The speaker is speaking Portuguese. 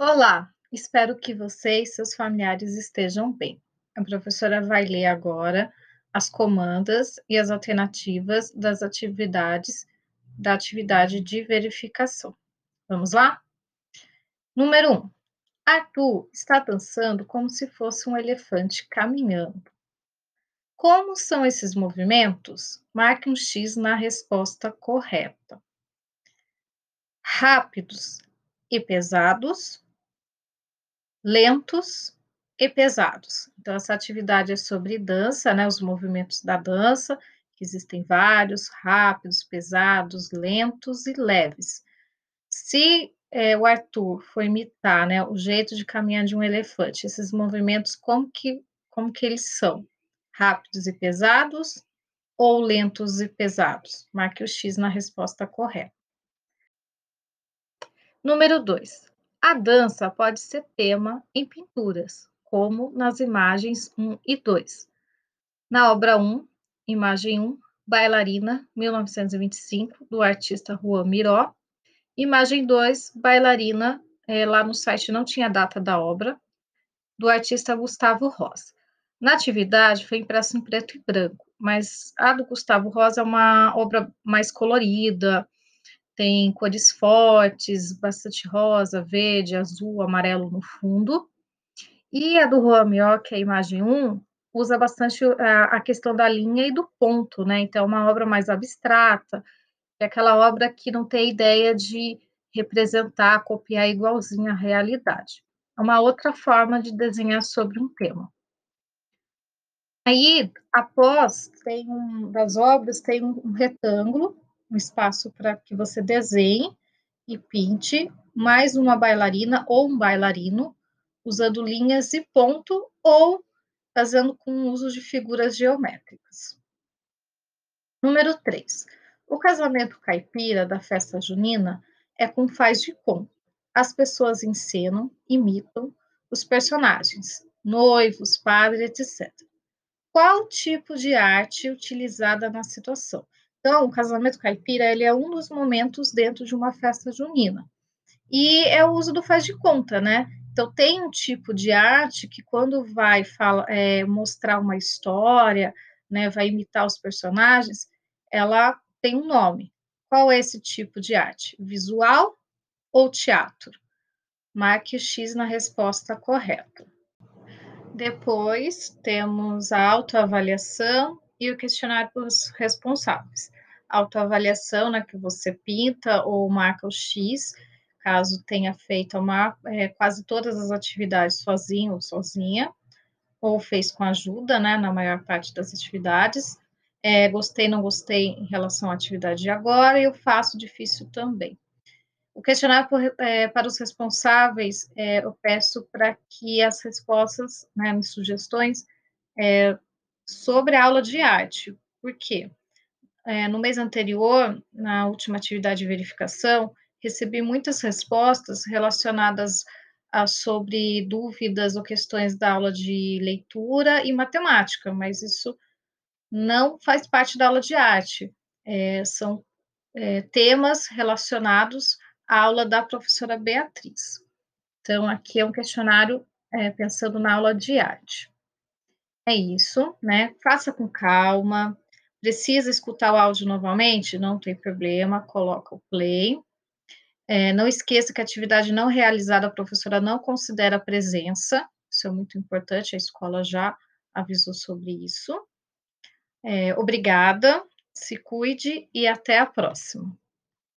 Olá, espero que você e seus familiares estejam bem. A professora vai ler agora as comandas e as alternativas das atividades da atividade de verificação. Vamos lá? Número 1. Um, Arthur está dançando como se fosse um elefante caminhando. Como são esses movimentos? Marque um X na resposta correta. Rápidos e pesados, lentos e pesados. Então, essa atividade é sobre dança, né? Os movimentos da dança, que existem vários, rápidos, pesados, lentos e leves. Se é, o Arthur for imitar, né, o jeito de caminhar de um elefante, esses movimentos, como que, como que eles são? Rápidos e pesados ou lentos e pesados? Marque o X na resposta correta. Número 2. A dança pode ser tema em pinturas, como nas imagens 1 e 2. Na obra 1, imagem 1, Bailarina, 1925, do artista Juan Miró. Imagem 2, Bailarina, é, lá no site não tinha data da obra, do artista Gustavo Rosa. Na atividade foi impressa em preto e branco, mas a do Gustavo Rosa é uma obra mais colorida, tem cores fortes, bastante rosa, verde, azul, amarelo no fundo. E a do Juan que é a imagem 1, usa bastante a, a questão da linha e do ponto, né? Então, é uma obra mais abstrata, é aquela obra que não tem ideia de representar, copiar igualzinho à realidade. É uma outra forma de desenhar sobre um tema. Aí, após, tem um, das obras, tem um retângulo um espaço para que você desenhe e pinte mais uma bailarina ou um bailarino, usando linhas e ponto ou fazendo com uso de figuras geométricas. Número 3. O casamento caipira da festa junina é com faz de conto. As pessoas encenam, imitam os personagens, noivos, padres, etc. Qual tipo de arte utilizada na situação? Então, o casamento caipira ele é um dos momentos dentro de uma festa junina. E é o uso do faz de conta, né? Então, tem um tipo de arte que, quando vai fala, é, mostrar uma história, né, vai imitar os personagens, ela tem um nome. Qual é esse tipo de arte? Visual ou teatro? Marque o X na resposta correta. Depois, temos a autoavaliação e o questionário para os responsáveis. Autoavaliação, né, que você pinta ou marca o X, caso tenha feito uma, é, quase todas as atividades sozinho ou sozinha, ou fez com ajuda, né, na maior parte das atividades. É, gostei, não gostei em relação à atividade de agora, e eu faço difícil também. O questionário por, é, para os responsáveis, é, eu peço para que as respostas, né, sugestões, é, sobre a aula de arte. Por quê? É, no mês anterior, na última atividade de verificação, recebi muitas respostas relacionadas a, sobre dúvidas ou questões da aula de leitura e matemática, mas isso não faz parte da aula de arte. É, são é, temas relacionados à aula da professora Beatriz. Então, aqui é um questionário é, pensando na aula de arte. É isso, né? Faça com calma. Precisa escutar o áudio novamente? Não tem problema, coloca o play. É, não esqueça que a atividade não realizada a professora não considera presença, isso é muito importante, a escola já avisou sobre isso. É, obrigada, se cuide e até a próxima.